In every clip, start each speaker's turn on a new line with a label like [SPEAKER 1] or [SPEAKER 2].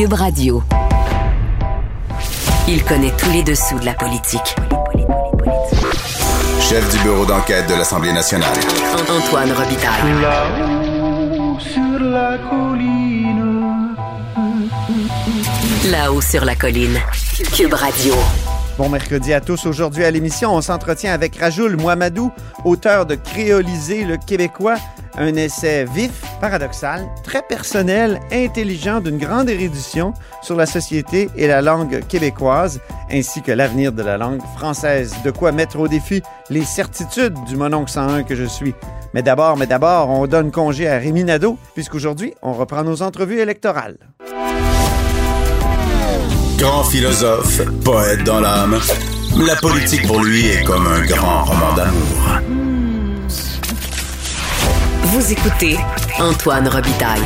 [SPEAKER 1] Cube Radio. Il connaît tous les dessous de la politique.
[SPEAKER 2] Chef du bureau d'enquête de l'Assemblée nationale.
[SPEAKER 1] Antoine Robitaille.
[SPEAKER 3] Là-haut sur la colline.
[SPEAKER 1] Là-haut sur la colline. Cube Radio.
[SPEAKER 4] Bon mercredi à tous. Aujourd'hui à l'émission, on s'entretient avec Rajoul Mohamadou, auteur de Créoliser le Québécois, un essai vif, paradoxal, très personnel, intelligent, d'une grande érudition sur la société et la langue québécoise, ainsi que l'avenir de la langue française. De quoi mettre au défi les certitudes du mononcle 101 que je suis. Mais d'abord, mais d'abord, on donne congé à Rémi Nadeau, puisqu'aujourd'hui, on reprend nos entrevues électorales.
[SPEAKER 2] Grand philosophe, poète dans l'âme, la politique pour lui est comme un grand roman d'amour.
[SPEAKER 1] Vous écoutez Antoine Robitaille.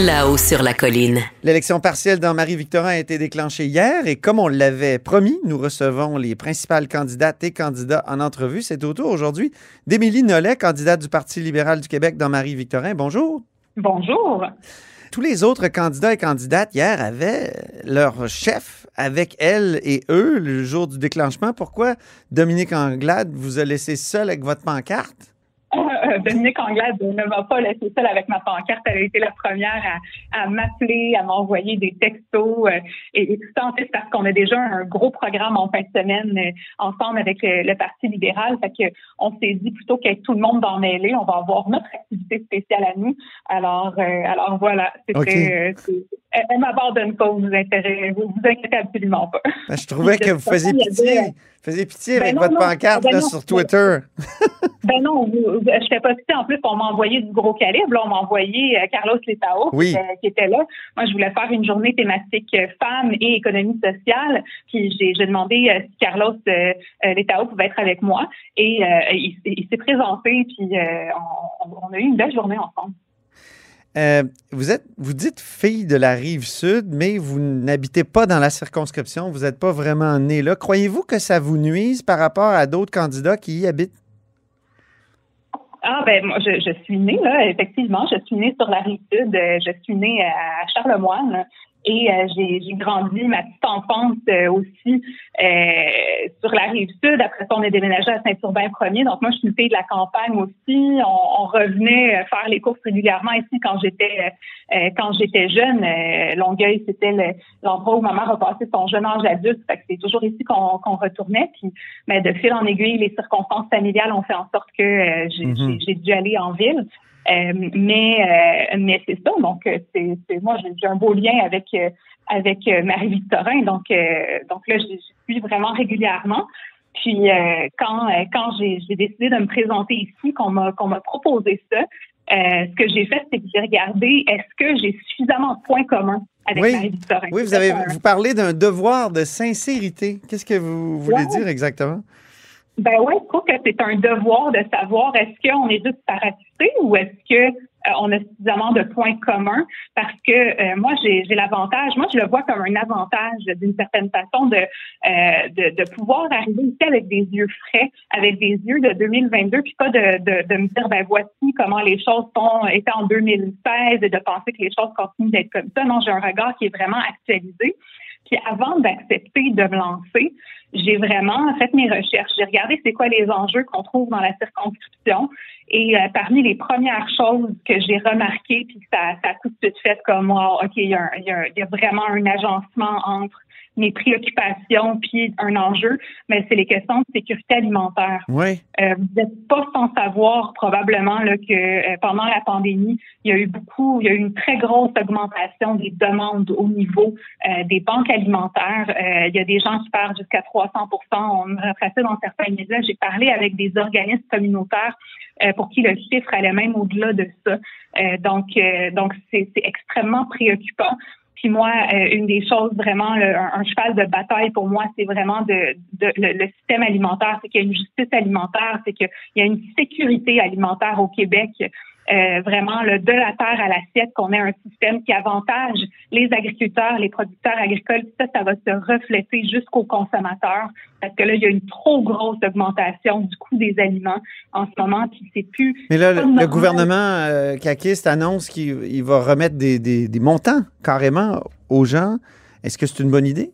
[SPEAKER 1] Là-haut sur la colline.
[SPEAKER 4] L'élection partielle dans Marie-Victorin a été déclenchée hier et comme on l'avait promis, nous recevons les principales candidates et candidats en entrevue. C'est au tour aujourd'hui d'Émilie Nollet, candidate du Parti libéral du Québec dans Marie-Victorin. Bonjour.
[SPEAKER 5] Bonjour.
[SPEAKER 4] Tous les autres candidats et candidates hier avaient leur chef avec elles et eux le jour du déclenchement. Pourquoi Dominique Anglade vous a laissé seul avec votre pancarte?
[SPEAKER 5] Dominique Anglade ne m'a pas laissé seule avec ma pancarte. Elle a été la première à, à m'appeler, à m'envoyer des textos euh, et, et, tout ça en fait parce qu'on a déjà un gros programme en fin de semaine euh, ensemble avec le, le, Parti libéral. Fait que on s'est dit plutôt qu'être tout le monde dans mêlée, on va avoir notre activité spéciale à nous. Alors, euh, alors voilà, c'était.
[SPEAKER 4] Okay.
[SPEAKER 5] Elle, elle m'abandonne pas, vous intéressez, vous vous inquiétez absolument pas.
[SPEAKER 4] Ben, je trouvais que vous faisiez pitié. Faisiez pitié avec
[SPEAKER 5] ben non,
[SPEAKER 4] votre
[SPEAKER 5] non,
[SPEAKER 4] pancarte
[SPEAKER 5] ben
[SPEAKER 4] là,
[SPEAKER 5] non,
[SPEAKER 4] sur Twitter.
[SPEAKER 5] Ben non, vous, je fais pas pitié. En plus, on m'a envoyé du gros calibre. Là, on m'a envoyé euh, Carlos Letao
[SPEAKER 4] Oui.
[SPEAKER 5] qui, était- qui était là. Moi, je voulais faire une journée thématique euh, femmes et économie sociale. Puis j'ai demandé euh, si Carlos euh, euh, Letao pouvait être avec moi. Et euh, il, s'est- il s'est présenté. Puis euh, on, on a eu une belle journée ensemble.
[SPEAKER 4] Euh, vous êtes, vous dites fille de la rive sud, mais vous n'habitez pas dans la circonscription. Vous n'êtes pas vraiment né là. Croyez-vous que ça vous nuise par rapport à d'autres candidats qui y habitent?
[SPEAKER 5] Ah ben moi, je, je suis née là, effectivement, je suis née sur la rive sud, euh, je suis née à Charlemagne et euh, j'ai grandi ma petite enfance euh, aussi euh, sur la rive sud. Après ça, on est déménagé à Saint-Urbain premier. Donc moi, je suis une fille de la campagne aussi. On, on revenait euh, faire les courses régulièrement ici quand j'étais euh, quand j'étais jeune. Euh, Longueuil, c'était le- l'endroit où ma mère a passé son jeune âge adulte. Fait que c'est toujours ici qu'on retournait. Puis mais de fil en aiguille, les circonstances familiales ont fait en sorte que euh, j'ai j'ai- j'ai dû aller en ville. Euh, mais euh, mais c'est ça. Donc euh, c'est moi j'ai un beau lien avec avec Marie-Victorin. Donc donc là j'y j'y suis vraiment régulièrement. Puis euh, quand euh, quand j'ai décidé de me présenter ici, qu'on m'a qu'on m'a proposé ça, euh, ce que j'ai fait, c'est que j'ai regardé est-ce que j'ai suffisamment de points communs avec
[SPEAKER 4] Oui.
[SPEAKER 5] Marie-Victorin?
[SPEAKER 4] Oui, vous avez vous parlez d'un devoir de sincérité. Qu'est-ce que vous voulez
[SPEAKER 5] Ouais.
[SPEAKER 4] dire exactement?
[SPEAKER 5] Ben ouais, je trouve que c'est un devoir de savoir est-ce qu'on est juste parasité ou est-ce que euh, on a suffisamment de points communs? Parce que euh, moi j'ai j'ai l'avantage, moi je le vois comme un avantage d'une certaine façon de, euh, de de pouvoir arriver ici avec des yeux frais, avec des yeux de 2022 puis pas de de, de me dire ben voici comment les choses sont étaient en 2016 et de penser que les choses continuent d'être comme ça. Non, j'ai un regard qui est vraiment actualisé. Puis avant d'accepter de me lancer, j'ai vraiment fait mes recherches. J'ai regardé c'est quoi les enjeux qu'on trouve dans la circonscription. Et euh, parmi les premières choses que j'ai remarquées, puis ça, ça a tout de suite fait comme, wow, OK, il y, a il y a vraiment un agencement entre mes préoccupations puis un enjeu, mais c'est les questions de sécurité alimentaire.
[SPEAKER 4] Oui.
[SPEAKER 5] Euh, vous n'êtes pas sans savoir probablement là, que euh, pendant la pandémie, il y a eu beaucoup, il y a eu une très grosse augmentation des demandes au niveau euh, des banques alimentaires. Euh, il y a des gens qui parlent jusqu'à 300 On me retraçait dans certains médias. J'ai parlé avec des organismes communautaires euh, pour qui le chiffre allait même au-delà de ça. Euh, donc, euh, donc c'est extrêmement préoccupant. Puis moi, euh, une des choses vraiment, un, un cheval de bataille pour moi, c'est vraiment de, de- le, le système alimentaire, c'est qu'il y a une justice alimentaire, c'est qu'il y a une sécurité alimentaire au Québec. Euh, vraiment, le de la terre à l'assiette, qu'on ait un système qui avantage les agriculteurs, les producteurs agricoles, ça, ça va se refléter jusqu'aux consommateurs. Parce que là, il y a une trop grosse augmentation du coût des aliments en ce moment, puis c'est plus
[SPEAKER 4] Mais là, le, gouvernement euh, caquiste annonce qu'il il va remettre des, des- des montants carrément aux gens. Est-ce que c'est une bonne idée?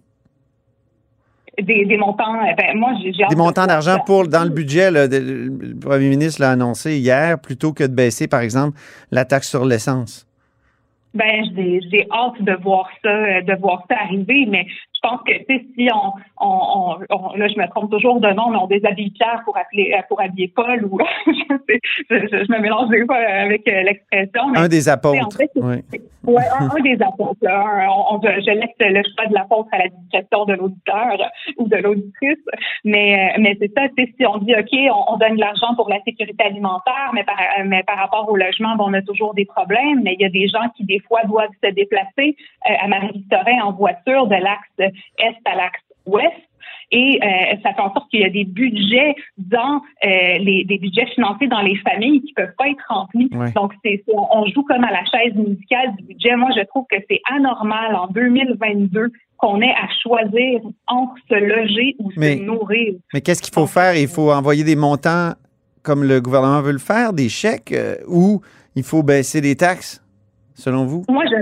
[SPEAKER 5] Des, des montants. euh, Ben, moi, j'ai
[SPEAKER 4] Des
[SPEAKER 5] de
[SPEAKER 4] montants d'argent pour dans le budget. là, de- le premier ministre l'a annoncé hier, plutôt que de baisser, par exemple, la taxe sur l'essence.
[SPEAKER 5] Ben, j'ai j'ai hâte de voir ça, euh, de voir ça arriver, mais je pense que tu sais, si on, on, on, là, je me trompe toujours de nom, mais on déshabille Pierre pour appeler, euh, pour habiller Paul, ou je, sais, je, je- je me mélange des fois avec euh, l'expression.
[SPEAKER 4] Un des
[SPEAKER 5] en
[SPEAKER 4] apôtres.
[SPEAKER 5] fait,
[SPEAKER 4] Oui.
[SPEAKER 5] Ouais, un, un des apôtres. là. On- je, laisse le choix de l'apôtre à la discrétion de l'auditeur ou de l'auditrice. Mais, euh, mais c'est ça, tu sais, si on dit, OK, on, on donne de l'argent pour la sécurité alimentaire, mais par, mais par rapport au logement, ben, on a toujours des problèmes. Mais il y a des gens qui, des fois, doivent se déplacer euh, à Marie-Victorin en voiture de l'axe est à l'axe ouest. Et euh, ça fait en sorte qu'il y a des budgets dans euh, les des budgets financés dans les familles qui peuvent pas être remplis.
[SPEAKER 4] Ouais.
[SPEAKER 5] Donc c'est on, on joue comme à la chaise musicale du budget. Moi, je trouve que c'est anormal en 2022 qu'on ait à choisir entre se loger ou
[SPEAKER 4] Mais-
[SPEAKER 5] se nourrir.
[SPEAKER 4] Mais qu'est-ce qu'il faut faire? Il faut envoyer des montants comme le gouvernement veut le faire, des chèques, euh, ou il faut baisser les taxes, selon vous?
[SPEAKER 5] Moi, je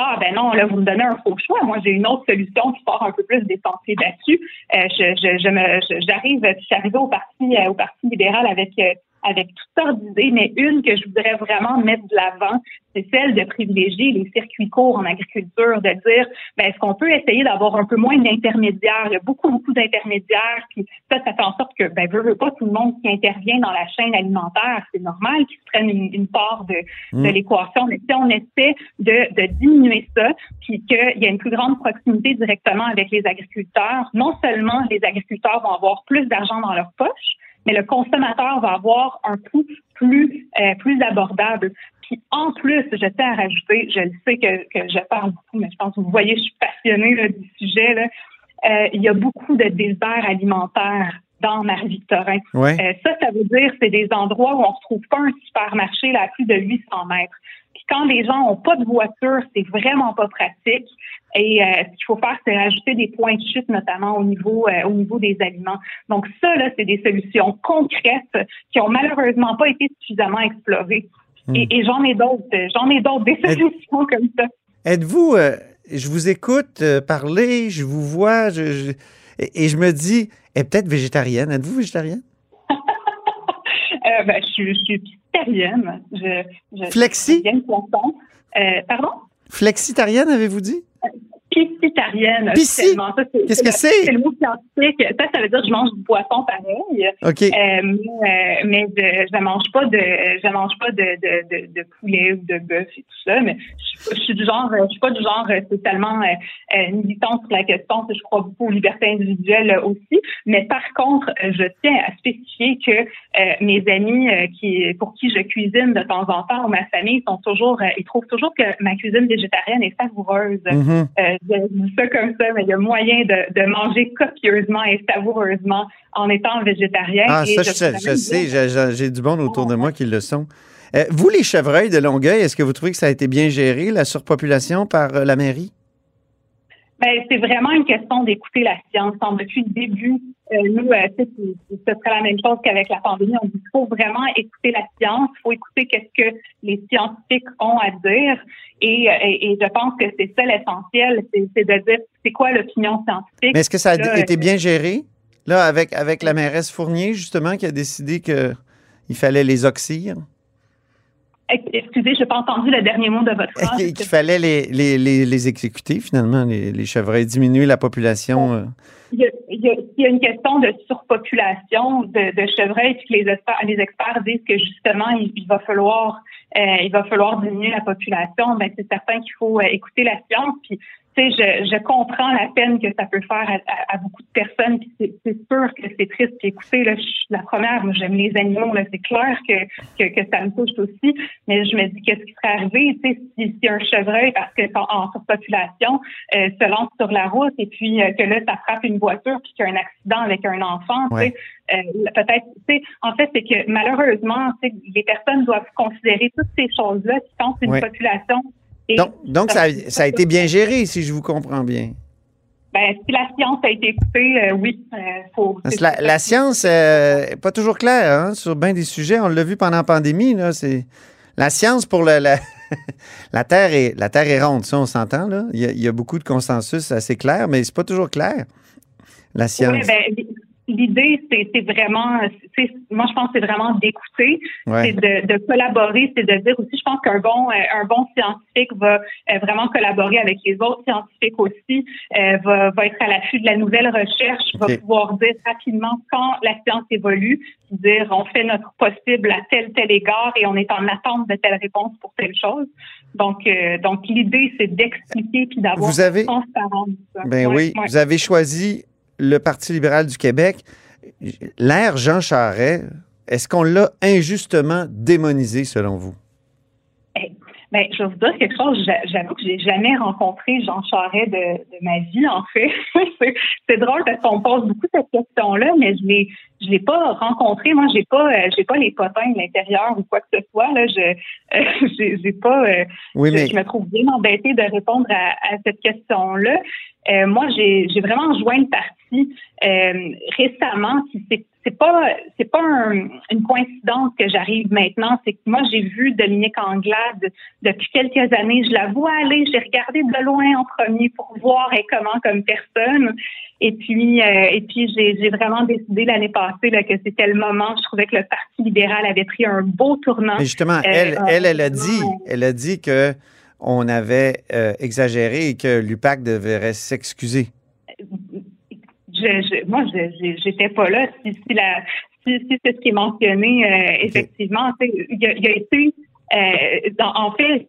[SPEAKER 5] ah ben non, là vous me donnez un faux choix. Moi, j'ai une autre solution qui part un peu plus des sentiers battus. Euh, je, je, je me, j'arrive, je suis arrivée au parti, euh, au parti libéral avec euh, avec toutes sortes d'idées, mais une que je voudrais vraiment mettre de l'avant, c'est celle de privilégier les circuits courts en agriculture, de dire, ben, est-ce qu'on peut essayer d'avoir un peu moins d'intermédiaires? Il y a beaucoup, beaucoup d'intermédiaires, puis ça, ça fait en sorte que, ben, veut, veut pas tout le monde qui intervient dans la chaîne alimentaire, c'est normal qu'ils prennent une, une part de, de
[SPEAKER 4] Mm.
[SPEAKER 5] l'équation, mais si on essaie de, de diminuer ça, puis qu'il y a une plus grande proximité directement avec les agriculteurs, non seulement les agriculteurs vont avoir plus d'argent dans leur poche, mais le consommateur va avoir un coût plus euh, plus abordable. Puis en plus, je tiens à rajouter, je le sais que, que je parle beaucoup, mais je pense que vous voyez, je suis passionnée là, du sujet. Là. Euh, il y a beaucoup de déserts alimentaires dans Marie-Victorin. Euh, ça, ça veut dire c'est des endroits où on se trouve pas un supermarché là, à plus de 800 mètres. Quand les gens ont pas de voiture, c'est vraiment pas pratique. Et euh, ce qu'il faut faire, c'est rajouter des points de chute, notamment au niveau euh, au niveau des aliments. Donc ça, là, c'est des solutions concrètes qui ont malheureusement pas été suffisamment explorées. Et, et j'en ai d'autres, j'en ai d'autres des solutions comme ça.
[SPEAKER 4] Êtes-vous, euh, je vous écoute parler, je vous vois, je, je- et, et je me dis, est peut-être végétarienne. Êtes-vous végétarienne?
[SPEAKER 5] Ben, je, je suis végétarienne. Je, je,
[SPEAKER 4] Flexi?
[SPEAKER 5] Je. Euh, pardon?
[SPEAKER 4] Flexitarienne, avez-vous dit?
[SPEAKER 5] Piscitarienne.
[SPEAKER 4] Pisci? Qu'est-ce que c'est?
[SPEAKER 5] C'est? le mot scientifique. Ça, ça veut dire que je mange du poisson pareil.
[SPEAKER 4] OK.
[SPEAKER 5] Euh, mais je, je mange pas de je mange pas de, de, de, de poulet ou de bœuf et tout ça mais je, je suis du genre je suis pas du genre totalement euh, euh, militante sur la question je crois beaucoup aux libertés individuelles aussi mais par contre je tiens à spécifier que euh, mes amis euh, qui pour qui je cuisine de temps en temps ou ma famille sont toujours ils trouvent toujours que ma cuisine végétarienne est savoureuse
[SPEAKER 4] Mhm.
[SPEAKER 5] euh, je dis ça comme ça, mais il y a moyen de, de manger copieusement et savoureusement en étant végétarien.
[SPEAKER 4] Ah,
[SPEAKER 5] Et
[SPEAKER 4] ça, je, sais, j'ai- du monde autour de moi qui le sont. Euh, vous, les chevreuils de Longueuil, est-ce que vous trouvez que ça a été bien géré, la surpopulation par euh, la mairie?
[SPEAKER 5] Ben, c'est vraiment une question d'écouter la science. Depuis le début, euh, nous, euh, ce serait la même chose qu'avec la pandémie. On dit qu'il faut vraiment écouter la science, il faut écouter qu'est-ce que les scientifiques ont à dire. Et, euh, et, je pense que c'est ça l'essentiel, c'est de dire c'est quoi l'opinion scientifique.
[SPEAKER 4] Mais est-ce que ça a été bien géré? Là, avec, avec la mairesse Fournier, justement, qui a décidé qu'il fallait les oxyre?
[SPEAKER 5] Excusez, je n'ai pas entendu le dernier mot de votre phrase.
[SPEAKER 4] Qu'il fallait les, les, les, exécuter, finalement, les, les chevreuils, diminuer la population. Euh.
[SPEAKER 5] Il, y a, une question de surpopulation de, de chevreuils, puis les experts, les experts disent que justement, il, va falloir euh, il va falloir diminuer la population. Ben, c'est certain qu'il faut euh, écouter la science. Puis je, je, comprends la peine que ça peut faire à, beaucoup de personnes. C'est sûr que c'est triste. Puis écoutez, là, je suis la première, moi j'aime les animaux, là, c'est clair que, que, que, ça me touche aussi. Mais je me dis qu'est-ce qui serait arrivé, tu sais, si, si, un chevreuil, parce que en surpopulation, euh, se lance sur la route et puis euh, que là, ça frappe une voiture puis qu'il y a un accident avec un enfant, tu sais, euh, peut-être, tu sais, en fait, c'est que malheureusement, les personnes doivent considérer toutes ces choses-là qui sont une population
[SPEAKER 4] donc, donc ça, ça, a été bien géré, si je vous comprends bien.
[SPEAKER 5] Ben, si la science a été écoutée, euh, oui. Euh, faut,
[SPEAKER 4] la, la, science n'est euh, pas toujours claire hein, sur bien des sujets. On l'a vu pendant la pandémie. Là, c'est, la science pour le, la, la, Terre est, la Terre est ronde, ça, on s'entend. Là. Il, y a, il y a beaucoup de consensus assez clair, mais c'est pas toujours clair, la science. Oui,
[SPEAKER 5] ben, l'idée, c'est vraiment, moi je pense c'est vraiment d'écouter, c'est de, de, collaborer, c'est de dire aussi, je pense qu'un bon euh, un bon scientifique va euh, vraiment collaborer avec les autres scientifiques aussi, euh, va, va être à l'affût de la nouvelle recherche, va pouvoir dire rapidement quand la science évolue, dire on fait notre possible à tel tel égard et on est en attente de telle réponse pour telle chose. Donc donc l'idée c'est d'expliquer puis d'avoir transparence.
[SPEAKER 4] Ben oui, vous avez choisi le Parti libéral du Québec, l'ère Jean Charest, est-ce qu'on l'a injustement démonisé selon vous?
[SPEAKER 5] Ben, je vais vous dire quelque chose. J'avoue que j'ai jamais rencontré Jean Charest de, ma vie, en fait. c'est drôle parce qu'on pose beaucoup cette question-là, mais je l'ai, je l'ai pas rencontré. Moi, j'ai pas, euh, j'ai pas les potins de l'intérieur ou quoi que ce soit. Là, je, euh, j'ai, pas. Euh, oui, mais... je, me trouve bien embêtée de répondre à, à cette question-là. Euh, moi, j'ai, j'ai vraiment joint le parti récemment. C'est, c'est pas c'est pas une coïncidence que j'arrive maintenant. C'est que moi, j'ai vu Dominique Anglade depuis quelques années. Je la vois aller. J'ai regardé de loin en premier pour voir et comment comme personne. Et puis, euh, et puis j'ai vraiment décidé l'année passée là, que c'était le moment. Je trouvais que le Parti libéral avait pris un beau tournant.
[SPEAKER 4] Mais justement, elle, elle, elle a dit, elle a dit que on avait euh, exagéré et que l'UPAC devrait s'excuser.
[SPEAKER 5] Je, je, moi, j'étais pas là. Si, si, la, si, si c'est ce qui est mentionné, euh, effectivement, il y, a, y a été, euh, dans, en fait,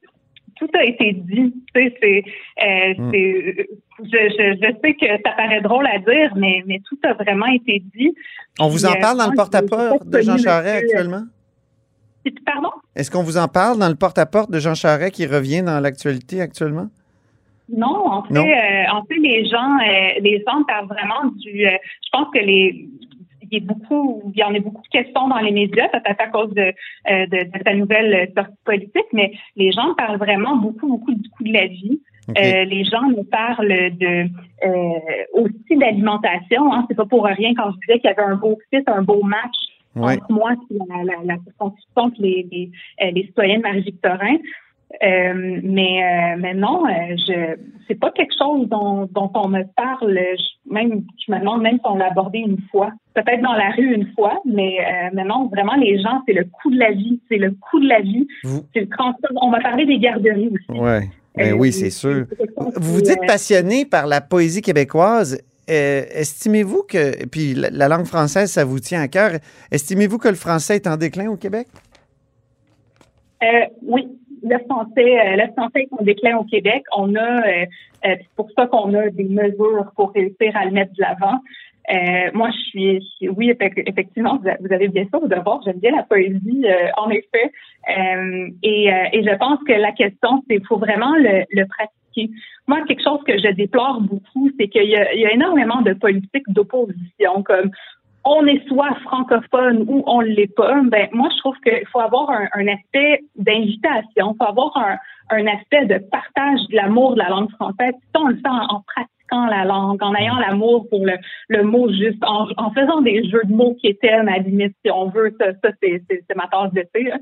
[SPEAKER 5] tout a été dit. C'est, euh, hmm. je, je, je, sais que ça paraît drôle à dire, mais, mais tout a vraiment été dit.
[SPEAKER 4] On vous en parle dans le porte-à-porte de Jean Charest actuellement?
[SPEAKER 5] Pardon?
[SPEAKER 4] Est-ce qu'on vous en parle dans le porte-à-porte de Jean Charest qui revient dans l'actualité actuellement?
[SPEAKER 5] Non, en fait, euh, en fait, les gens, euh, les gens parlent vraiment du. Euh, je pense que les il y a beaucoup, il y en a beaucoup de questions dans les médias, peut-être à cause de, de, sa nouvelle sortie politique, mais les gens parlent vraiment beaucoup, beaucoup du coût de la vie. les gens nous parlent de aussi d'alimentation. Hein. C'est pas pour rien quand je disais qu'il y avait un beau fit, un beau match entre moi et la, la, la circonscription les, les, euh, les citoyens de Marie-Victorin. Euh, mais, euh, mais non, euh, je c'est pas quelque chose dont, dont on me parle. Je, même, je me demande même si on l'a abordé une fois. Peut-être dans la rue une fois, mais, euh, mais non, vraiment, les gens, c'est le coût de la vie. C'est le coût de la vie. C'est le On m'a parlé des garderies aussi.
[SPEAKER 4] Ouais. Ben oui, c'est sûr. Vous vous dites passionné par la poésie québécoise. Euh, estimez-vous que, puis la, langue française, ça vous tient à cœur, estimez-vous que le français est en déclin au Québec?
[SPEAKER 5] Euh, oui, le français, euh, le français est en déclin au Québec. On a, c'est pour ça qu'on a des mesures pour réussir à le mettre de l'avant. moi, je suis, oui, effectivement, vous avez bien sûr de voir, j'aime bien la poésie, en effet. Et, et, je pense que la question, c'est faut vraiment le, le pratiquer moi, quelque chose que je déplore beaucoup, c'est qu'il y, a énormément de politiques d'opposition, comme on est soit francophone ou on l'est pas. Ben, moi, je trouve qu'il faut avoir un, aspect d'invitation, il faut avoir un, aspect de partage de l'amour de la langue française. Si on le fait en, pratiquant la langue, en ayant l'amour pour le, le mot juste, en, en faisant des jeux de mots qui étaient à la limite, si on veut, ça, ça c'est, c'est, c'est ma tasse de thé. hein.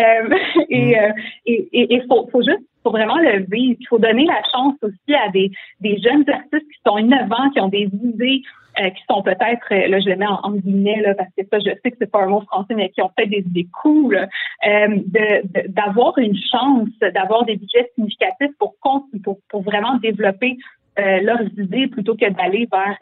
[SPEAKER 5] Euh, et euh, et et et faut, faut juste faut vraiment le vivre. Il faut donner la chance aussi à des, des jeunes artistes qui sont innovants, qui ont des idées, euh, qui sont peut-être, euh, là je le mets en, en guillemets, là, parce que ça, je sais que c'est pas un mot français, mais qui ont peut-être des idées cool, euh, d'avoir une chance, d'avoir des budgets significatifs pour, pour, pour vraiment développer euh, leurs idées plutôt que d'aller vers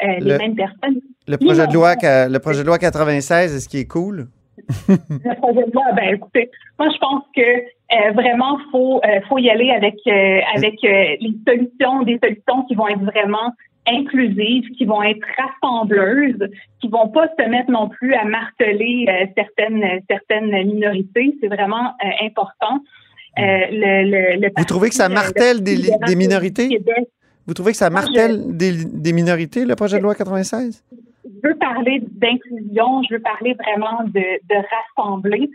[SPEAKER 5] les
[SPEAKER 4] Le-
[SPEAKER 5] mêmes personnes.
[SPEAKER 4] Le projet de loi, le projet de loi 96, est-ce qu'il est cool?
[SPEAKER 5] Le projet de loi, ben écoutez, moi je pense que euh, vraiment faut euh, faut y aller avec euh, avec les solutions, des solutions qui vont être vraiment inclusives, qui vont être rassembleuses, qui vont pas se mettre non plus à marteler euh, certaines certaines minorités. C'est vraiment euh, important. Euh, le, le, le
[SPEAKER 4] Vous trouvez que ça
[SPEAKER 5] euh,
[SPEAKER 4] martelle des, minorités?
[SPEAKER 5] Québec
[SPEAKER 4] Vous trouvez que ça
[SPEAKER 5] je-
[SPEAKER 4] martèle des, des minorités, le projet de loi 96?
[SPEAKER 5] je veux parler d'inclusion, je veux parler vraiment de, de rassembler.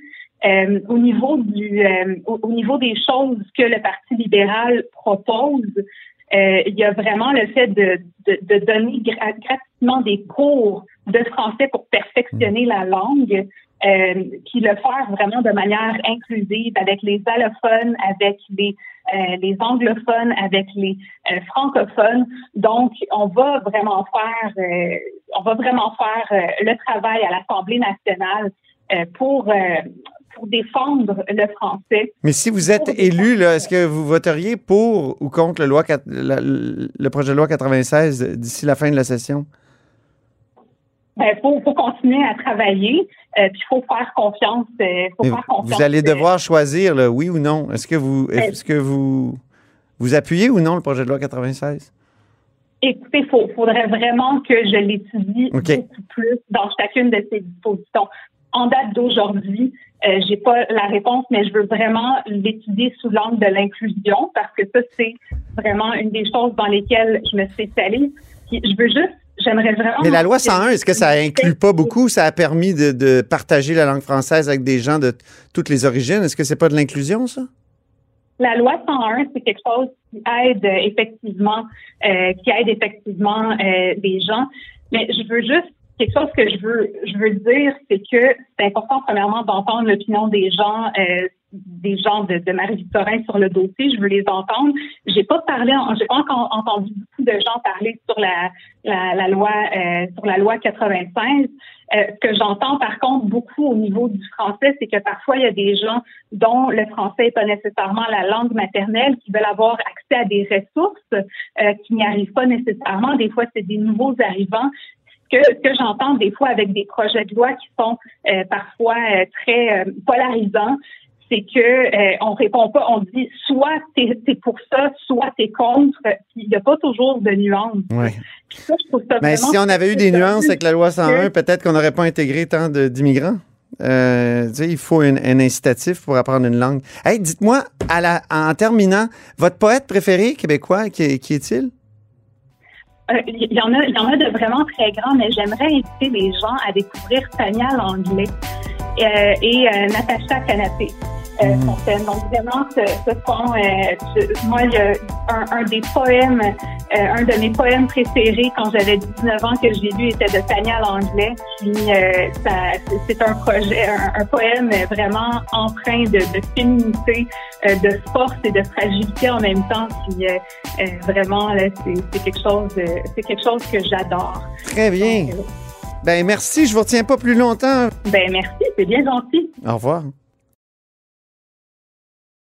[SPEAKER 5] Euh, au niveau du euh, au, au niveau des choses que le Parti libéral propose, euh, il y a vraiment le fait de, de, de donner gra- gratuitement des cours de français pour perfectionner la langue, euh, puis le faire vraiment de manière inclusive avec les allophones, avec les euh, les anglophones, avec les euh, francophones. Donc, on va vraiment faire, euh, on va vraiment faire euh, le travail à l'Assemblée nationale euh, pour euh, pour défendre le français.
[SPEAKER 4] Mais si vous êtes élu, est-ce que vous voteriez pour ou contre le, loi, quat- la- le projet de loi 96 d'ici la fin de la session?
[SPEAKER 5] Il faut, faut continuer à travailler, euh, puis il faut faire confiance. euh, faut faire confiance.
[SPEAKER 4] vous allez
[SPEAKER 5] euh,
[SPEAKER 4] devoir choisir, oui ou non. Est-ce que vous est-ce que vous vous appuyez ou non le projet de loi 96?
[SPEAKER 5] Écoutez, il faudrait vraiment que je l'étudie beaucoup plus dans chacune de ces dispositions. En date d'aujourd'hui, euh, j'ai pas la réponse, mais je veux vraiment l'étudier sous l'angle de l'inclusion parce que ça, c'est vraiment une des choses dans lesquelles je me spécialise. Puis je veux juste, j'aimerais vraiment.
[SPEAKER 4] Mais la loi 101, est-ce que ça inclut pas beaucoup? Ça a permis de, de partager la langue française avec des gens de toutes les origines? Est-ce que c'est pas de l'inclusion, ça?
[SPEAKER 5] La loi 101, c'est quelque chose qui aide euh, effectivement, euh, qui aide effectivement euh, des gens. Mais je veux juste quelque chose que je veux, je veux dire, c'est que c'est important premièrement d'entendre l'opinion des gens, euh, des gens de, de Marie-Victorin sur le dossier. Je veux les entendre. J'ai pas parlé, j'ai pas encore entendu beaucoup de gens parler sur la, la, la loi, euh, sur la loi 96. Euh, ce que j'entends par contre beaucoup au niveau du français, c'est que parfois il y a des gens dont le français n'est pas nécessairement la langue maternelle, qui veulent avoir accès à des ressources euh, qui n'y arrivent pas nécessairement. Des fois, c'est des nouveaux arrivants. Ce que, ce que j'entends des fois avec des projets de loi qui sont euh, parfois euh, très euh, polarisants, c'est que on répond pas, on dit soit t'es es pour ça, soit t'es contre. Puis Il n'y a pas toujours de nuances.
[SPEAKER 4] Oui.
[SPEAKER 5] Ça, je trouve ça
[SPEAKER 4] Mais si on avait eu des nuances avec la loi 101,
[SPEAKER 5] que-
[SPEAKER 4] peut-être qu'on n'aurait pas intégré tant d'immigrants. Euh, tu sais, il faut un, un incitatif pour apprendre une langue. Hey, dites-moi, en terminant, votre poète préféré québécois, qui, qui est-il?
[SPEAKER 5] Euh, Il y en a, y en a de vraiment très grands, mais j'aimerais inviter les gens à découvrir Tania Langlais euh, et euh, Natacha Canapé. Euh, Fontaine. Donc vraiment, ce, ce sont, euh, je- moi, a un, un des poèmes, euh, un de mes poèmes préférés quand j'avais 19 ans que j'ai lu était de Tania Langlais. Puis euh, c'est- un projet, un, un poème vraiment empreint de, de féminité, euh, de force et de fragilité en même temps. Puis vraiment, là, c'est quelque chose, c'est quelque chose que j'adore.
[SPEAKER 4] Très bien.
[SPEAKER 5] Donc,
[SPEAKER 4] Ben merci, je vous retiens pas plus longtemps.
[SPEAKER 5] Ben merci, c'est bien gentil.
[SPEAKER 4] Au revoir.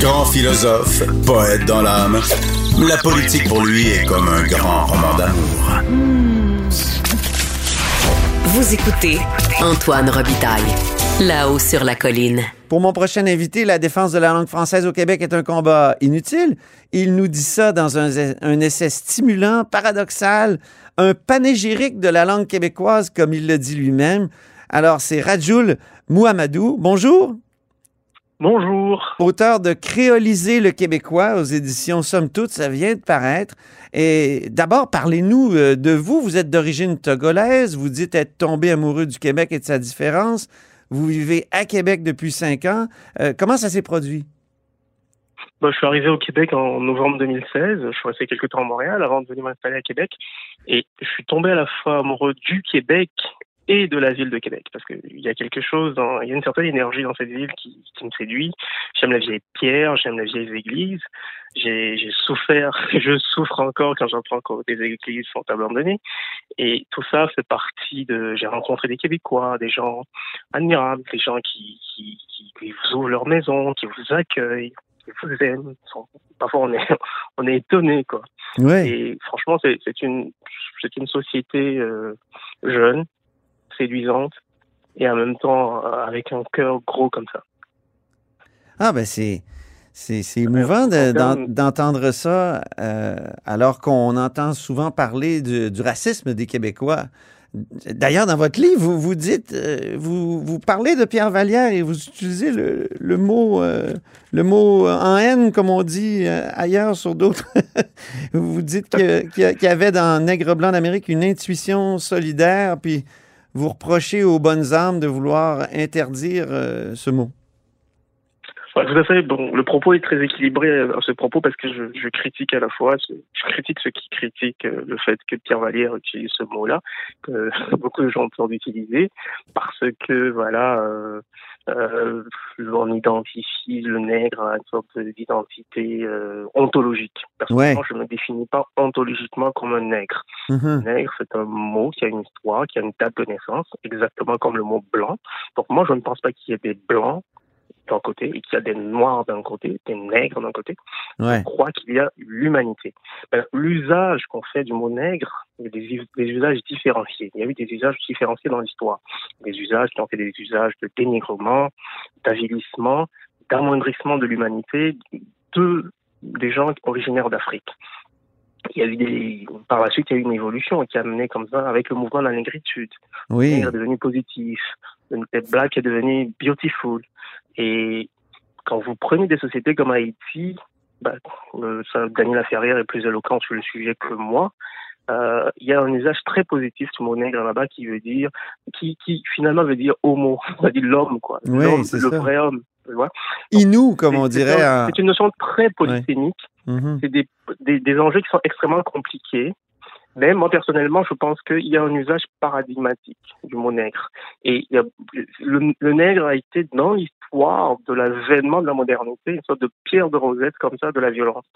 [SPEAKER 2] Grand philosophe, poète dans l'âme. La politique pour lui est comme un grand roman d'amour.
[SPEAKER 1] Vous écoutez Antoine Robitaille, là-haut sur la colline.
[SPEAKER 4] Pour mon prochain invité, la défense de la langue française au Québec est un combat inutile. Il nous dit ça dans un, un essai stimulant, paradoxal, un panégyrique de la langue québécoise, comme il le dit lui-même. Alors, c'est Rajoul Mouhamadou. Bonjour.
[SPEAKER 6] Bonjour.
[SPEAKER 4] Auteur de Créoliser le québécois aux éditions Somme Toute, ça vient de paraître. Et d'abord, parlez-nous euh, de vous. Vous êtes d'origine togolaise. Vous dites être tombé amoureux du Québec et de sa différence. Vous vivez à Québec depuis cinq ans. Euh, comment ça s'est produit?
[SPEAKER 6] Bon, je suis arrivé au Québec en novembre 2016. Je suis resté quelques temps à Montréal avant de venir m'installer à Québec. Et je suis tombé à la fois amoureux du Québec et de la ville de Québec parce qu'il y a quelque chose, dans, il y a une certaine énergie dans cette ville qui, qui me séduit. J'aime la vieille pierre, j'aime les vieilles églises. J'ai, souffert, je souffre encore quand j'entends que des églises sont abandonnées. Et tout ça fait partie de. J'ai rencontré des Québécois, des gens admirables, des gens qui, qui, qui, qui vous ouvrent leur maison, qui vous accueillent, qui vous aiment. Parfois on est on est étonné quoi.
[SPEAKER 4] Ouais.
[SPEAKER 6] Et franchement c'est, une c'est une société euh, jeune séduisante et en même temps euh, avec un cœur gros comme ça.
[SPEAKER 4] Ah, ben c'est. C'est, émouvant de- d'en- d'entendre ça, euh, alors qu'on entend souvent parler du, du racisme des Québécois. D'ailleurs, dans votre livre, vous, vous dites, euh, vous, vous parlez de Pierre Vallière et vous utilisez le, le mot, euh, le mot en haine, comme on dit ailleurs sur d'autres. vous dites qu'il y avait dans Nègre blanc d'Amérique une intuition solidaire, puis vous reprochez aux bonnes âmes de vouloir interdire euh, ce mot?
[SPEAKER 6] Ouais, tout à fait. Bon, le propos est très équilibré euh, à ce propos parce que je, critique à la fois, je critique ceux qui critiquent euh, le fait que Pierre Vallière utilise ce mot-là, que beaucoup de gens peuvent utiliser, parce que voilà, euh, on identifie le nègre à une sorte d'identité euh, ontologique. Personnellement,
[SPEAKER 4] Ouais.
[SPEAKER 6] je ne me définis pas ontologiquement comme un nègre.
[SPEAKER 4] Mhm.
[SPEAKER 6] Nègre, c'est un mot qui a une histoire, qui a une date de naissance, exactement comme le mot blanc. Donc moi, je ne pense pas qu'il y ait des blancs d'un côté et qu'il y a des noirs d'un côté, des nègres d'un côté.
[SPEAKER 4] Ouais.
[SPEAKER 6] Je crois qu'il y a l'humanité. Ben, L'usage qu'on fait du mot nègre, il y a des, us- des usages différenciés. Il y a eu des usages différenciés dans l'histoire. Des usages qui ont fait des usages de dénigrement, d'avilissement, d'amoindrissement de l'humanité de des gens originaires d'Afrique. Il y a eu des, par la suite, il y a eu une évolution qui a mené comme ça avec le mouvement de la négritude.
[SPEAKER 4] Oui.
[SPEAKER 6] Nègre est devenu positif. Le tête black est devenu beautiful. Et quand vous prenez des sociétés comme Haïti, bah, euh, ça, Daniel Ferrière est plus éloquent sur le sujet que moi. Euh, il y a un usage très positif du mot nègre là-bas qui veut dire, qui, qui finalement veut dire homo, c'est-à-dire l'homme, quoi.
[SPEAKER 4] Oui,
[SPEAKER 6] L'homme, le
[SPEAKER 4] ça.
[SPEAKER 6] vrai homme. Tu vois
[SPEAKER 4] Inou, comme on dirait.
[SPEAKER 6] C'est une notion très polysémique
[SPEAKER 4] Mhm.
[SPEAKER 6] c'est des, des, des enjeux qui sont extrêmement compliqués. Mais moi, personnellement, je pense qu'il y a un usage paradigmatique du mot nègre. Et le, le nègre a été dans l'histoire de l'avènement de la modernité, une sorte de pierre de rosette comme ça de la violence.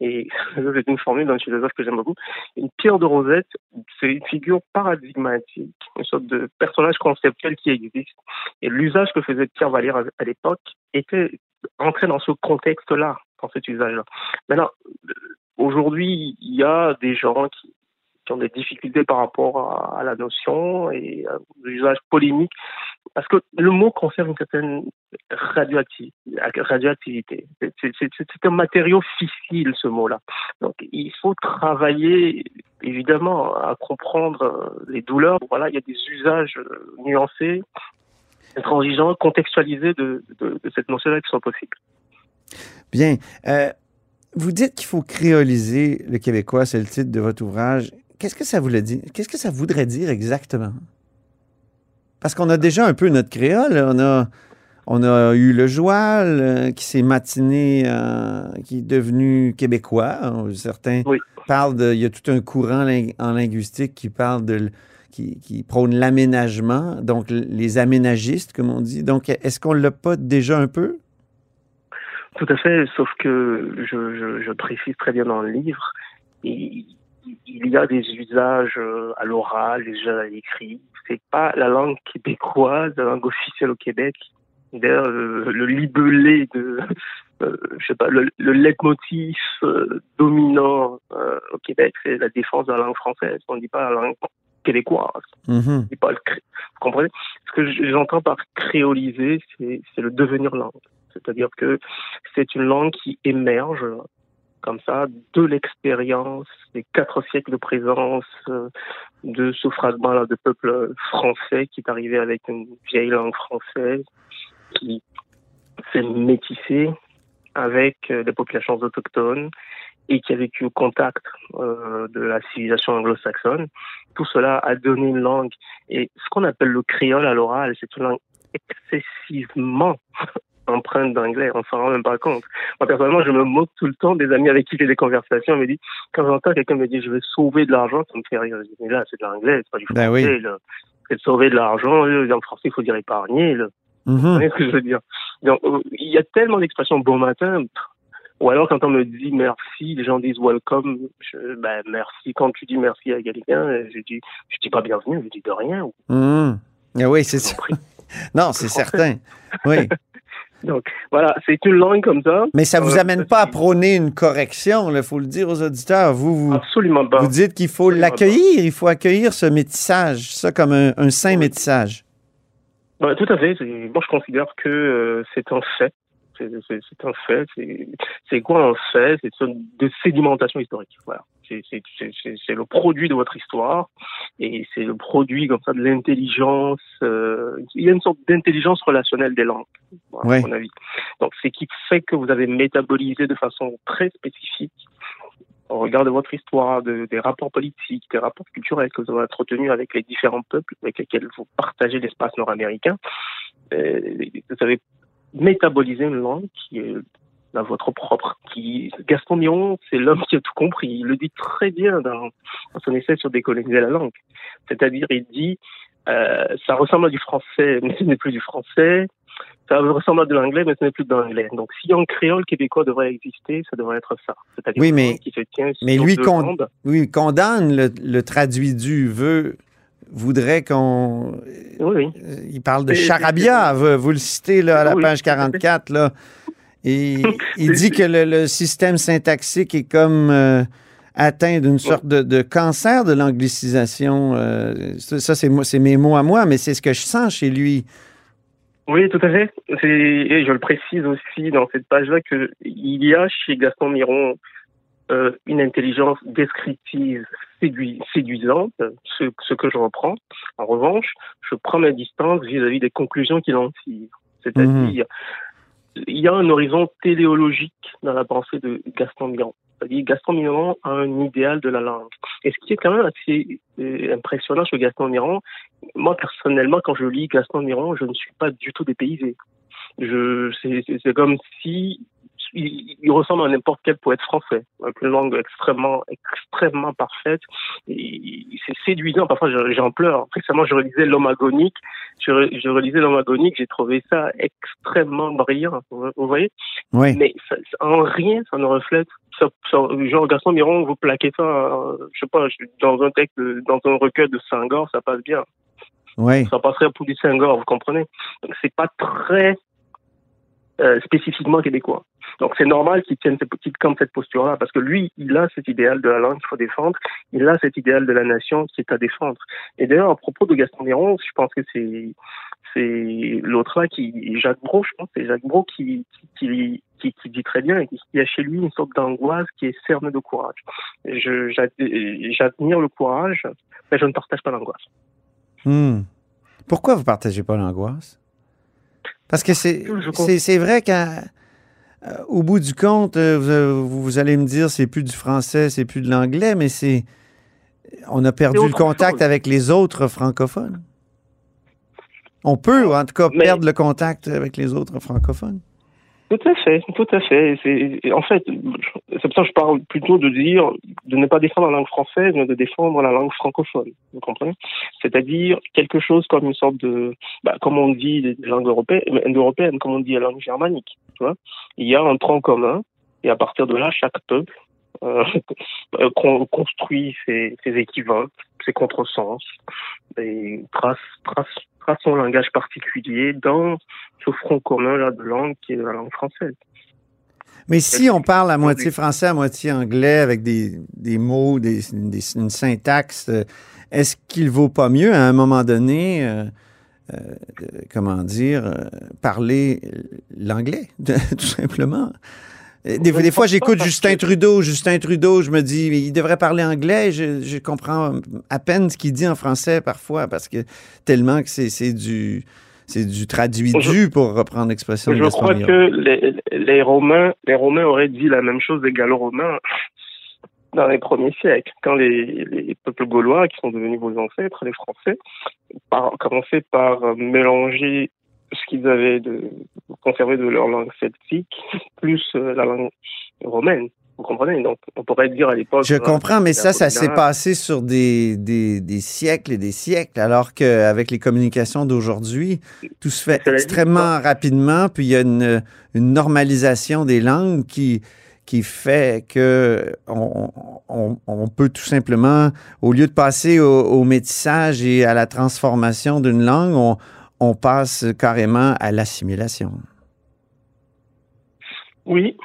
[SPEAKER 6] Et c'est une formule d'un philosophe que j'aime beaucoup. Une pierre de rosette, c'est une figure paradigmatique, une sorte de personnage conceptuel qui existe. Et l'usage que faisait Pierre Vallière à, à l'époque était entré dans ce contexte-là, dans cet usage-là. Maintenant, aujourd'hui, il y a des gens qui, qui ont des difficultés par rapport à, la notion et à l'usage polémique, parce que le mot conserve une certaine radioacti- radioactivité. C'est- un matériau fissile, ce mot-là. Donc, il faut travailler, évidemment, à comprendre euh, les douleurs. Voilà, il y a des usages euh, nuancés, intransigeants, contextualisés de cette notion-là qui sont possibles.
[SPEAKER 4] Bien. Euh, vous dites qu'il faut créoliser le québécois, c'est le titre de votre ouvrage. Qu'est-ce que ça voulait dire? Qu'est-ce que ça voudrait dire exactement? Parce qu'on a déjà un peu notre créole. On a, on a eu le joual euh, qui s'est matiné, euh, qui est devenu québécois. Certains
[SPEAKER 6] Oui.
[SPEAKER 4] parlent de. Il y a tout un courant ling- en linguistique qui parle de. Qui, qui prône l'aménagement, donc les aménagistes, comme on dit. Donc, est-ce qu'on l'a pas déjà un peu?
[SPEAKER 6] Tout à fait, sauf que je, je, je précise très bien dans le livre, il y a des usages euh, à l'oral, des usages à l'écrit. C'est pas la langue québécoise, la langue officielle au Québec. D'ailleurs, le, le libellé de, euh, je sais pas, le, le leitmotiv euh, dominant euh, au Québec, c'est la défense de la langue française. On ne dit pas la langue québécoise.
[SPEAKER 4] Mhm.
[SPEAKER 6] On dit pas le cré- Vous comprenez? Ce que j'entends par créoliser, c'est le devenir langue. C'est-à-dire que c'est une langue qui émerge comme ça de l'expérience des quatre siècles de présence euh, de ce fragment-là de peuple français qui est arrivé avec une vieille langue française qui s'est métissé avec euh, des populations autochtones et qui a vécu au contact euh, de la civilisation anglo-saxonne. Tout cela a donné une langue. Et ce qu'on appelle le créole à l'oral, c'est une langue excessivement empreinte d'anglais. On s'en rend même pas compte. Moi, personnellement, je me moque tout le temps des amis avec qui j'ai des conversations. On me dit, quand j'entends quelqu'un me dire, je vais sauver de l'argent, ça me fait rire. Je dis, mais là, c'est de l'anglais, c'est pas du français.
[SPEAKER 4] Ben oui.
[SPEAKER 6] là. C'est de sauver de l'argent. En français, il faut dire épargner. Là. Vous
[SPEAKER 4] Mhm.
[SPEAKER 6] voyez ce que je veux dire? Donc, euh, il y a tellement d'expressions bon matin. Ou alors, quand on me dit merci, les gens disent welcome. Je, ben, merci. Quand tu dis merci à quelqu'un, euh, je dis, je dis pas bienvenue, je dis de rien.
[SPEAKER 4] Mhm. Ah oui, c'est
[SPEAKER 6] prie.
[SPEAKER 4] Non, c'est
[SPEAKER 6] français.
[SPEAKER 4] certain. Oui.
[SPEAKER 6] Donc, voilà, c'est une langue comme ça.
[SPEAKER 4] Mais ça vous
[SPEAKER 6] Euh,
[SPEAKER 4] amène pas à prôner une correction, il faut le dire aux auditeurs. Vous, vous,
[SPEAKER 6] Absolument pas.
[SPEAKER 4] vous dites qu'il faut l'accueillir, il faut accueillir ce métissage, ça comme un, un sain métissage.
[SPEAKER 6] Ouais, tout à fait. Moi, je considère que euh, c'est un fait. C'est un fait. C'est- quoi un fait? C'est une- de sédimentation historique. Voilà. C'est- le produit de votre histoire et c'est le produit comme ça de l'intelligence. euh, il y a une sorte d'intelligence relationnelle des langues,
[SPEAKER 4] Ouais.
[SPEAKER 6] à mon avis. Donc, c'est qui fait que vous avez métabolisé de façon très spécifique au regard de votre histoire, de- des rapports politiques, des rapports culturels que vous avez entretenus avec les différents peuples avec lesquels vous partagez l'espace nord-américain, euh, vous avez métabolisé une langue qui est la vôtre propre. Qui, Gaston Miron, c'est l'homme qui a tout compris. Il le dit très bien dans, dans son essai sur décoloniser la langue. C'est-à-dire, il dit, euh, ça ressemble à du français, mais ce n'est plus du français. Ça ressemble à de l'anglais, mais ce n'est plus de l'anglais. Donc, si un créole québécois devrait exister, ça devrait être ça. C'est-à-dire
[SPEAKER 4] Oui, mais-
[SPEAKER 6] qui se tient
[SPEAKER 4] mais
[SPEAKER 6] sur
[SPEAKER 4] lui con-. Oui, condamne le, le traduit du, veut, voudrait qu'on.
[SPEAKER 6] Oui, oui.
[SPEAKER 4] Euh, Il parle de charabia, vous, vous le citez là, à la
[SPEAKER 6] Oui,
[SPEAKER 4] page
[SPEAKER 6] tout à fait.
[SPEAKER 4] 44. Là. Et il dit que le, le système syntaxique est comme euh, atteint d'une sorte de, de cancer de l'anglicisation. euh, ça, c'est mes mots à moi, mais c'est ce que je sens chez lui.
[SPEAKER 6] Oui, tout à fait. Et je le précise aussi dans cette page-là qu'il y a chez Gaston Miron euh, une intelligence descriptive sédui- séduisante, ce, ce que je reprends. En revanche, je prends ma distance vis-à-vis des conclusions qu'il en tire. C'est-à-dire, il y a un horizon téléologique dans la pensée de Gaston Miron. C'est-à-dire, Gaston Miron a un idéal de la langue. Et ce qui est quand même assez euh, impressionnant chez Gaston Miron, moi personnellement, quand je lis Gaston Miron, je ne suis pas du tout dépaysé. Je, c'est comme si il, il ressemble à n'importe quel poète français, avec une langue extrêmement, extrêmement parfaite. C'est séduisant. Parfois, je- j'en pleure. Récemment, je relisais L'homme agonique. Je, re- je relisais L'homme agonique. J'ai trouvé ça extrêmement brillant. Vous, voyez?
[SPEAKER 4] Oui.
[SPEAKER 6] Mais ça- en rien, ça ne reflète. Ça, ça- genre Gaston Miron, vous plaquez ça, euh, je sais pas, dans un texte, dans un recueil de Senghor, ça passe bien
[SPEAKER 4] Oui.
[SPEAKER 6] ça passerait pour du Senghor, vous comprenez? Donc c'est pas très euh, spécifiquement québécois. Donc c'est normal qu'il tienne petite comme cette posture-là, parce que lui, il a cet idéal de la langue qu'il faut défendre, il a cet idéal de la nation qui est à défendre. Et d'ailleurs, à propos de Gaston Miron, je pense que c'est l'autre là qui Jacques Brault, je pense, c'est Jacques Brault qui dit très bien et qui a chez lui une sorte d'angoisse qui est cerne de courage. J'admire le courage, mais je ne partage pas l'angoisse.
[SPEAKER 4] Hmm. Pourquoi vous partagez pas l'angoisse? Parce que c'est vrai qu'au bout du compte, euh, vous, vous allez me dire c'est plus du français, c'est plus de l'anglais, mais c'est on a perdu le contact
[SPEAKER 6] chose.
[SPEAKER 4] avec les autres francophones. On peut, en tout cas,
[SPEAKER 6] Mais-
[SPEAKER 4] perdre le contact avec les autres francophones.
[SPEAKER 6] Tout à fait, tout à fait. En fait, c'est pour ça que je parle plutôt de dire de ne pas défendre la langue française, mais de défendre la langue francophone. Vous comprenez? C'est-à-dire quelque chose comme une sorte de, bah, comme on dit les langues européennes, comme on dit la langue germanique. Tu vois Il y a un tronc commun, et à partir de là, chaque peuple euh, construit ses, ses équivoques, ses contresens, et trace, trace, trace son langage particulier dans ce front commun là de langue qui est la langue française.
[SPEAKER 4] Mais si on parle à moitié français, à moitié anglais, avec des, des mots, des, des- une syntaxe, euh, est-ce qu'il vaut pas mieux, à un moment donné, euh, euh, euh, comment dire, euh, parler l'anglais, tout simplement? Des, des fois, j'écoute Justin Trudeau. Justin Trudeau, je me dis, il devrait parler anglais. Je, je comprends à peine ce qu'il dit en français parfois parce que tellement que c'est c'est du, c'est du traduit du pour reprendre l'expression de
[SPEAKER 6] Je
[SPEAKER 4] Gaston
[SPEAKER 6] crois que les, les Romains, les Romains auraient dit la même chose des Gallo-Romains dans les premiers siècles, quand les, les peuples gaulois, qui sont devenus vos ancêtres, les Français, par, commençaient par mélanger ce qu'ils avaient de conservé de leur langue celtique plus euh, la langue romaine. Vous comprenez? Donc, on pourrait dire à l'époque.
[SPEAKER 4] Je
[SPEAKER 6] euh,
[SPEAKER 4] comprends, mais ça, ça s'est passé sur des, des, des siècles et des siècles, alors qu'avec les communications d'aujourd'hui, tout se fait extrêmement rapidement, puis il y a une, une normalisation des langues qui, qui fait que on, on- on peut tout simplement, au lieu de passer au, au métissage et à la transformation d'une langue, on, on passe carrément à l'assimilation.
[SPEAKER 6] Oui,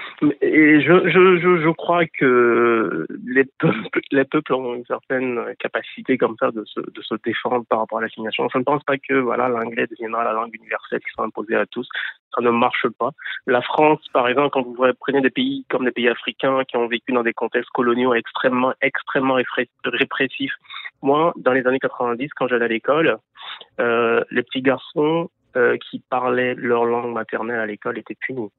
[SPEAKER 6] et je, je, je, je crois que les peuples, les peuples ont une certaine capacité comme ça de se, de se défendre par rapport à l'assimilation. Je ne pense pas que voilà l'anglais deviendra la langue universelle qui sera imposée à tous. Ça ne marche pas. La France, par exemple, quand vous prenez des pays comme les pays africains qui ont vécu dans des contextes coloniaux extrêmement, extrêmement répressifs. Moi, dans les années 90, quand j'allais à l'école, euh, les petits garçons euh, qui parlaient leur langue maternelle à l'école étaient punis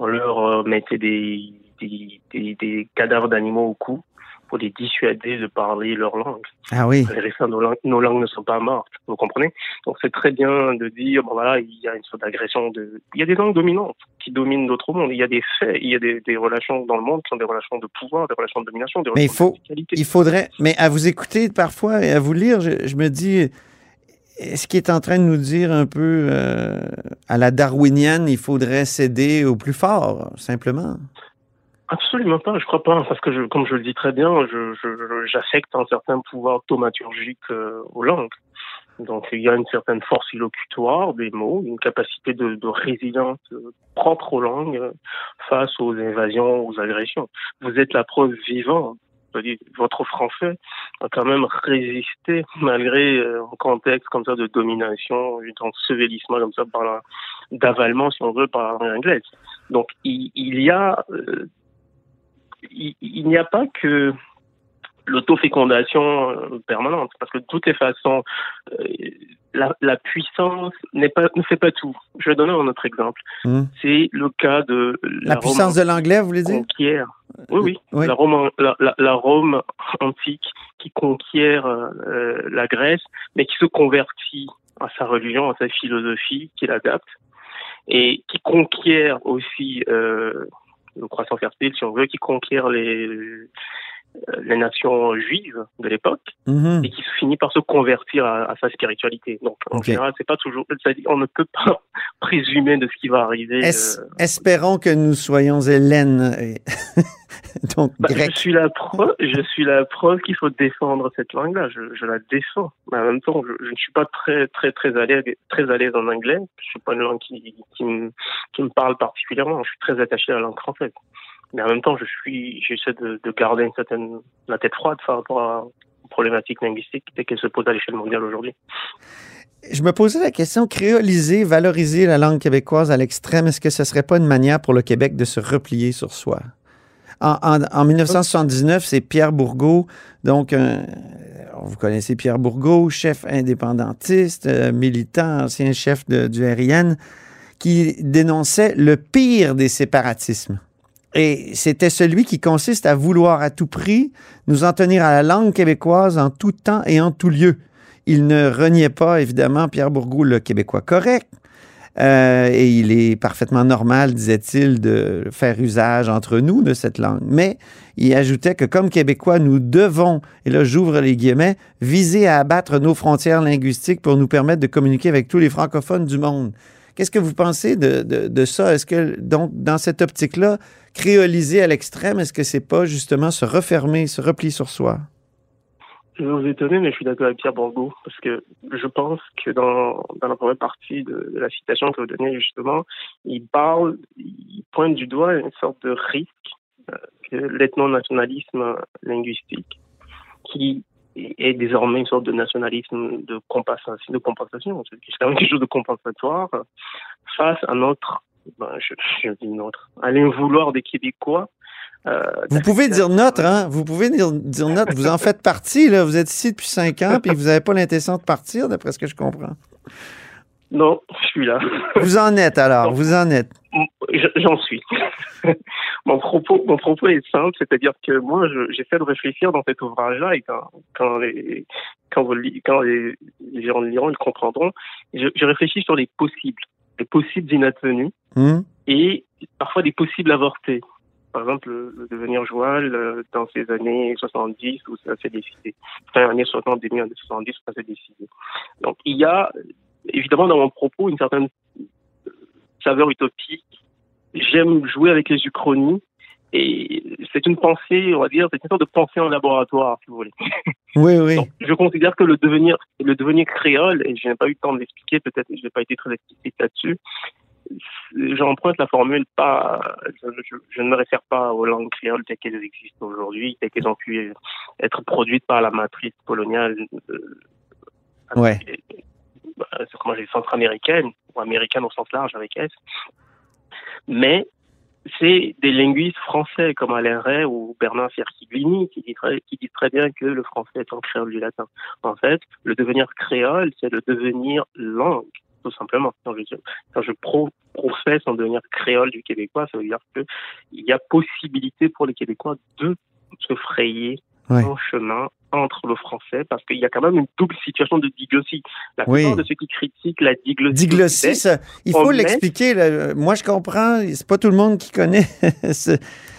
[SPEAKER 6] on leur euh, mettait des, des, des, des cadavres d'animaux au cou pour les dissuader de parler leur langue.
[SPEAKER 4] Ah oui.
[SPEAKER 6] Ça, nos langues, nos langues ne sont pas mortes, vous comprenez? Donc c'est très bien de dire, bon voilà, il y a une sorte d'agression. De... Il y a des langues dominantes qui dominent d'autres mondes. Il y a des faits, il y a des, des relations dans le monde qui sont des relations de pouvoir, des relations de domination, des
[SPEAKER 4] Mais il
[SPEAKER 6] relations
[SPEAKER 4] faut,
[SPEAKER 6] de verticalité.
[SPEAKER 4] il faudrait, mais à vous écouter parfois et à vous lire, je, je me dis, est-ce qu'il est en train de nous dire un peu euh, à la darwinienne, il faudrait céder au plus fort, simplement?
[SPEAKER 6] Absolument pas, je crois pas, parce que comme je le dis très bien, j'affecte un certain pouvoir thaumaturgique euh, aux langues. Donc il y a une certaine force illocutoire des mots, une capacité de, résilience euh, propre aux langues face aux invasions, aux agressions. Vous êtes la preuve vivante. Votre français a quand même résisté malgré euh, un contexte comme ça de domination, d'ensevelissement comme ça par la, d'avalement, si on veut, par la langue anglaise. Donc il, y a euh, il n'y a pas que l'autofécondation euh, permanente, parce que de toutes les façons, euh, la, la puissance pas, ne fait pas tout. Je vais donner un autre exemple.
[SPEAKER 4] Hmm.
[SPEAKER 6] C'est le cas de
[SPEAKER 4] La puissance de l'anglais, vous voulez dire?
[SPEAKER 6] conquiert. Oui, oui.
[SPEAKER 4] Oui.
[SPEAKER 6] La, Rome, la, la, la Rome antique qui conquiert euh, la Grèce, mais qui se convertit à sa religion, à sa philosophie, qui l'adapte, et qui conquiert aussi euh, le croissant fertile, si on veut, qui conquiert les, euh, les nations juives de l'époque
[SPEAKER 4] Mhm.
[SPEAKER 6] et qui finit par se convertir à, à sa spiritualité. Donc, en général, c'est pas toujours, on ne peut pas présumer de ce qui va arriver.
[SPEAKER 4] Es-
[SPEAKER 6] euh,
[SPEAKER 4] Espérons que nous soyons hélènes, et- donc
[SPEAKER 6] Bah, je suis la preuve, je suis la preuve qu'il faut défendre cette langue-là. Je, je la défends. Mais en même temps, je, je ne suis pas très, très, très à l'aise, très à l'aise en anglais. Je suis pas une langue qui, qui me, qui me parle particulièrement. Je suis très attaché à la langue française. Mais en même temps, je suis, j'essaie de, de garder une certaine, la tête froide par rapport à aux problématiques linguistiques dès qu'elles se posent à l'échelle mondiale aujourd'hui.
[SPEAKER 4] Je me posais la question, créoliser, valoriser la langue québécoise à l'extrême, est-ce que ce serait pas une manière pour le Québec de se replier sur soi? En, en- en 1979, c'est Pierre Bourgault, donc un- vous connaissez Pierre Bourgault, chef indépendantiste, euh, militant, ancien chef du RIN, qui dénonçait le pire des séparatismes. Et c'était celui qui consiste à vouloir à tout prix nous en tenir à la langue québécoise en tout temps et en tout lieu. Il ne reniait pas, évidemment, Pierre Bourgault, le Québécois correct, Euh, et il est parfaitement normal, disait-il, de faire usage entre nous de cette langue. Mais il ajoutait que comme Québécois, nous devons, et là j'ouvre les guillemets, viser à abattre nos frontières linguistiques pour nous permettre de communiquer avec tous les francophones du monde. Qu'est-ce que vous pensez de, de, ça? Est-ce que, donc, dans cette optique-là, créoliser à l'extrême, est-ce que c'est pas justement se refermer, se replier sur soi?
[SPEAKER 6] Je vais vous étonner, mais je suis d'accord avec Pierre Borgo, parce que je pense que dans, dans la première partie de, de la citation que vous donnez, justement, il parle, il pointe du doigt une sorte de risque euh, que l'ethno-nationalisme linguistique, qui est désormais une sorte de nationalisme de compensation, de compensation, c'est quand même quelque chose de compensatoire, face à notre, ben, je, je dis notre, à l'invouloir des Québécois euh,
[SPEAKER 4] Vous pouvez dire notre, hein? Vous pouvez dire, dire notre. Vous en faites partie, là. Vous êtes ici depuis cinq ans, puis vous n'avez pas l'intention de partir, d'après ce que je comprends.
[SPEAKER 6] Non, je suis là.
[SPEAKER 4] Vous en êtes alors, vous en êtes.
[SPEAKER 6] J'en suis. mon propos, mon propos est simple, c'est-à-dire que moi, j'essaie de réfléchir dans cet ouvrage-là et quand, quand les, quand vous, quand les, les gens le liront, ils comprendront. Je, je, réfléchis sur les possibles, les possibles inadvenus
[SPEAKER 4] mmh.
[SPEAKER 6] et parfois des possibles avortés. Par exemple, le devenir joual dans ces années 70 où ça s'est décidé. Fin années 60, début années 70 où ça s'est décidé. Donc, il y a évidemment dans mon propos une certaine saveur utopique. J'aime jouer avec les uchronies et c'est une pensée, on va dire, c'est une sorte de pensée en laboratoire, si vous voulez.
[SPEAKER 4] Oui, oui.
[SPEAKER 6] Donc, je considère que le devenir, le devenir créole, et je n'ai pas eu le temps de l'expliquer, peut-être je n'ai pas été très explicite là-dessus, j'emprunte la formule pas, je, je, je, ne me réfère pas aux langues créoles telles qu'elles existent aujourd'hui, telles qu'elles ont pu être produites par la matrice coloniale. Euh,
[SPEAKER 4] ouais.
[SPEAKER 6] C'est comment j'ai centra-américaine ou américaine au sens large avec S. Mais c'est des linguistes français comme Alain Ray ou Bernard Cerchiglini qui disent très, qui disent très bien que le français est un créole du latin. En fait, le devenir créole, c'est le devenir langue tout simplement. Quand je, professe en devenir créole du québécois, ça veut dire qu'il y a possibilité pour les Québécois de se frayer
[SPEAKER 4] ouais.
[SPEAKER 6] un chemin entre le français, parce qu'il y a quand même une double situation de diglossie. La plupart
[SPEAKER 4] Oui.
[SPEAKER 6] de ceux qui critiquent la diglossie,
[SPEAKER 4] Diglossie, ça, il faut
[SPEAKER 6] met-
[SPEAKER 4] l'expliquer. Moi, je comprends. C'est pas tout le monde qui connaît. ce-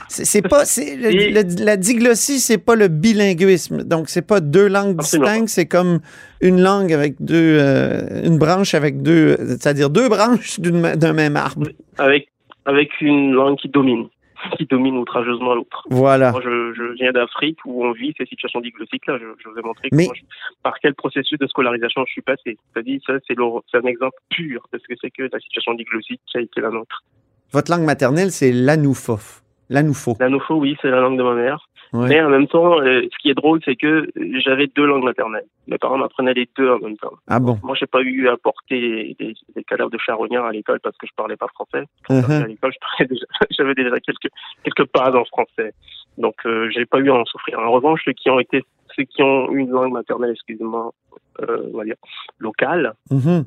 [SPEAKER 4] c'est pas le-
[SPEAKER 6] Et-
[SPEAKER 4] le- la diglossie, c'est pas le bilinguisme. Donc c'est pas deux langues
[SPEAKER 6] Absolument.
[SPEAKER 4] distinctes, c'est comme une langue avec deux euh, une branche avec deux c'est-à-dire deux branches d'un même arbre.
[SPEAKER 6] avec, avec une langue qui domine, qui domine outrageusement l'autre.
[SPEAKER 4] Voilà.
[SPEAKER 6] Moi, je, je viens d'Afrique où on vit ces situations diglossiques-là. Je, je vous ai montré
[SPEAKER 4] Mais-
[SPEAKER 6] je- par quel processus de scolarisation je suis passé. C'est-à-dire, ça, c'est un exemple pur de ce que c'est que la situation diglossique qui a été la nôtre.
[SPEAKER 4] Votre langue maternelle, c'est l'anoufof. L'anoufo.
[SPEAKER 6] L'anoufo, oui, c'est la langue de ma mère.
[SPEAKER 4] Ouais.
[SPEAKER 6] Mais en même temps, euh, ce qui est drôle, c'est que j'avais deux langues maternelles. Mes parents m'apprenaient les deux en même temps.
[SPEAKER 4] Ah bon.
[SPEAKER 6] Moi, j'ai pas eu à porter des, des cadavres de charognards à l'école parce que je parlais pas français.
[SPEAKER 4] Uh-huh.
[SPEAKER 6] À l'école, déjà- j'avais déjà quelques quelques bases en français. Donc, euh, j'ai pas eu à en souffrir. En revanche, ceux qui ont été, ceux qui ont une langue maternelle, excusez-moi, euh, on va dire locale,
[SPEAKER 4] Mhm.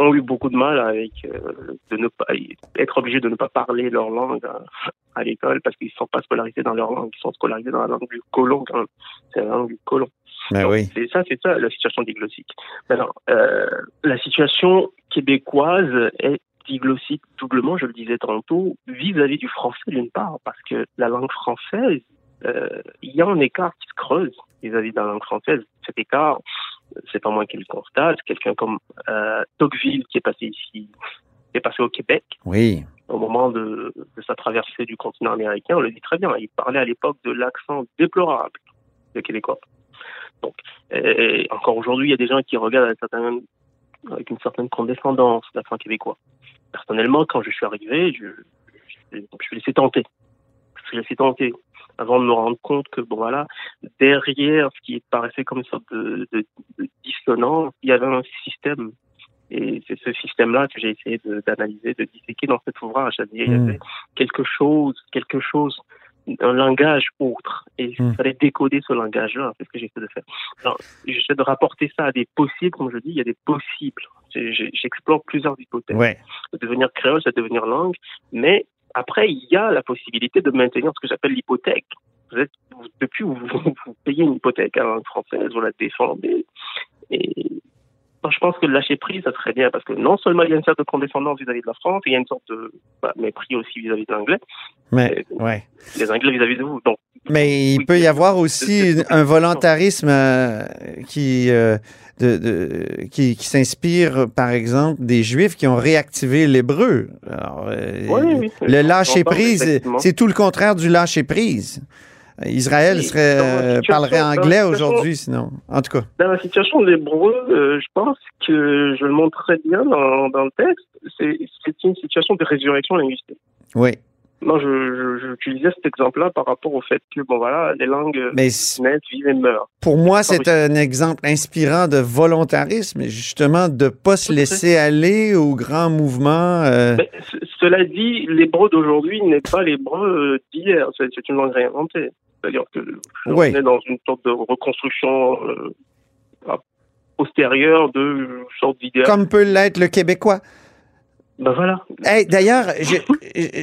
[SPEAKER 6] Ont eu beaucoup de mal avec euh, de ne pas être obligés de ne pas parler leur langue à, à l'école parce qu'ils ne sont pas scolarisés dans leur langue, ils sont scolarisés dans la langue du colon quand même. C'est la langue du colon. Donc,
[SPEAKER 4] oui.
[SPEAKER 6] C'est ça, c'est ça la situation diglossique. Maintenant, euh, la situation québécoise est diglossique doublement, je le disais tantôt, vis-à-vis du français d'une part, parce que la langue française, euh, il y a un écart qui se creuse vis-à-vis de la langue française. Cet écart, c'est pas moi qui le constate, quelqu'un comme euh, Tocqueville qui est passé ici, qui est passé au Québec,
[SPEAKER 4] Oui.
[SPEAKER 6] au moment de, de sa traversée du continent américain, on le dit très bien, il parlait à l'époque de l'accent déplorable des Québécois. Donc, et encore aujourd'hui, il y a des gens qui regardent avec, une certaine condescendance l'accent québécois. Personnellement, quand je suis arrivé, je, je, je me suis laissé tenter. Je me suis laissé tenter avant de me rendre compte que, bon voilà, derrière ce qui paraissait comme une sorte de, de, de dissonance, il y avait un système. Et c'est ce système-là que j'ai essayé de- d'analyser, de, disséquer dans cet ouvrage. C'est-à-dire, il y
[SPEAKER 4] Mm.
[SPEAKER 6] avait quelque chose, quelque chose, un langage autre. Et il
[SPEAKER 4] Mm.
[SPEAKER 6] fallait décoder ce langage-là. C'est ce que j'essaie de faire. J'essaie de rapporter ça à des possibles, comme je dis, il y a des possibles. J'explore plusieurs hypothèses.
[SPEAKER 4] Ouais.
[SPEAKER 6] De devenir créole, c'est devenir langue. Mais après, il y a la possibilité de maintenir ce que j'appelle l'hypothèque. Vous êtes, vous- depuis, vous, vous, payez une hypothèque à langue française, vous la défendez. Et je pense que lâcher prise, ça serait bien parce que non seulement il y a une sorte de condescendance vis-à-vis de la France, il y a une sorte de bah, mépris aussi vis-à-vis des Anglais.
[SPEAKER 4] Mais, ouais.
[SPEAKER 6] Les Anglais vis-à-vis de vous. Donc,
[SPEAKER 4] Mais il peut y avoir aussi un volontarisme euh, qui, euh, de, de- qui, qui s'inspire, par exemple, des Juifs qui ont réactivé l'hébreu. Euh,
[SPEAKER 6] Oui, oui,
[SPEAKER 4] le lâcher prise, c'est tout le contraire du lâcher prise. Israël serait, euh,
[SPEAKER 6] situation-
[SPEAKER 4] parlerait anglais aujourd'hui, sinon. En tout cas.
[SPEAKER 6] Dans la situation de l'hébreu, euh, je pense que je le montre très bien dans, dans le texte. C'est c'est une situation de résurrection linguistique.
[SPEAKER 4] Oui.
[SPEAKER 6] Je- j'utilisais cet exemple-là par rapport au fait que, bon voilà, les langues
[SPEAKER 4] Mais c-
[SPEAKER 6] naissent, vivent et meurent.
[SPEAKER 4] pour moi, c'est un exemple inspirant de volontarisme, justement, de ne pas se laisser aller aux grands mouvements. euh,
[SPEAKER 6] Mais cela dit, l'hébreu d'aujourd'hui n'est pas l'hébreu euh, d'hier. C'est une langue réinventée. C'est-à-dire que on est dans une sorte de reconstruction euh, postérieure de sorte d'idéal.
[SPEAKER 4] comme peut l'être le québécois.
[SPEAKER 6] Ben voilà.
[SPEAKER 4] Hey, D'ailleurs, je,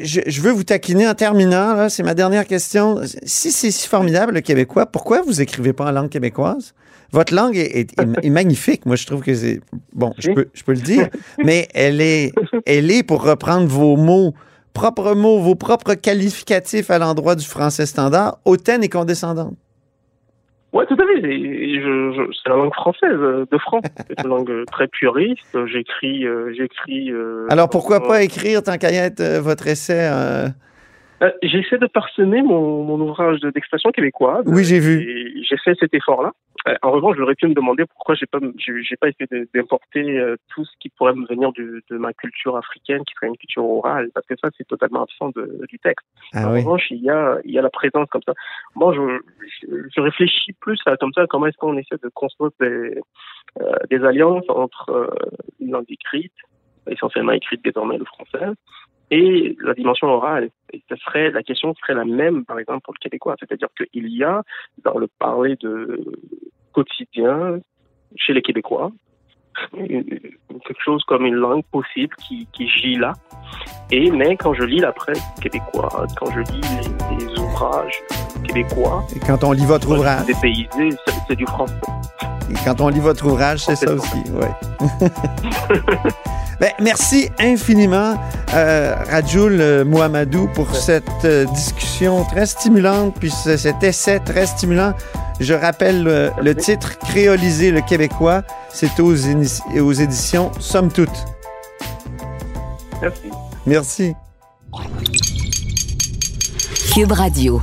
[SPEAKER 4] je, je veux vous taquiner en terminant, c'est ma dernière question. Si c'est si formidable le québécois, pourquoi vous écrivez pas en langue québécoise? Votre langue est, est- est- est magnifique. Moi, je trouve que c'est... Bon, je peux, je peux le dire, mais elle est, elle est, pour reprendre vos mots, propres mots, vos propres qualificatifs à l'endroit du français standard, hautaine et condescendante.
[SPEAKER 6] Ouais, tout à fait. C'est la langue française euh, de France. C'est une langue euh, très puriste. J'écris, euh, j'écris.
[SPEAKER 4] Alors, pourquoi pas écrire, tant qu'à y être, votre essai? euh,
[SPEAKER 6] Euh, J'essaie de parsemer mon, mon ouvrage de- d'expression québécoise.
[SPEAKER 4] Oui, j'ai vu.
[SPEAKER 6] J'ai fait cet effort-là. Euh, en revanche, j'aurais pu me demander pourquoi j'ai pas, j'ai j'ai pas essayé de- d'importer euh, tout ce qui pourrait me venir du- de ma culture africaine, qui serait une culture orale, parce que ça, c'est totalement absent de- du texte.
[SPEAKER 4] Ah
[SPEAKER 6] en
[SPEAKER 4] oui.
[SPEAKER 6] revanche, il y a, il y a la présence comme ça. Moi, je, je, je réfléchis plus à comme ça, comment est-ce qu'on essaie de construire des, euh, des alliances entre une langue écrite, essentiellement écrite désormais le français, et la dimension orale. Et ce serait, la question serait la même, par exemple, pour le québécois. C'est-à-dire qu'il y a, dans le parler de quotidien, chez les Québécois, quelque chose comme une langue possible qui, qui gît là. Et, mais quand je lis la presse québécoise, quand je lis les, les ouvrages québécois,
[SPEAKER 4] Et quand on lit votre ouvrage,
[SPEAKER 6] c'est du français.
[SPEAKER 4] Quand on lit votre ouvrage, c'est ça aussi. Ouais. Ben, merci infiniment, euh, Rajoul euh, Mohamedou, pour cette euh, discussion très stimulante, puis ce- cet essai très stimulant. Je rappelle euh, le titre Créoliser le Québécois. C'est aux, aux éditions Somme Toute.
[SPEAKER 6] Merci.
[SPEAKER 4] Merci.
[SPEAKER 1] Cube Radio.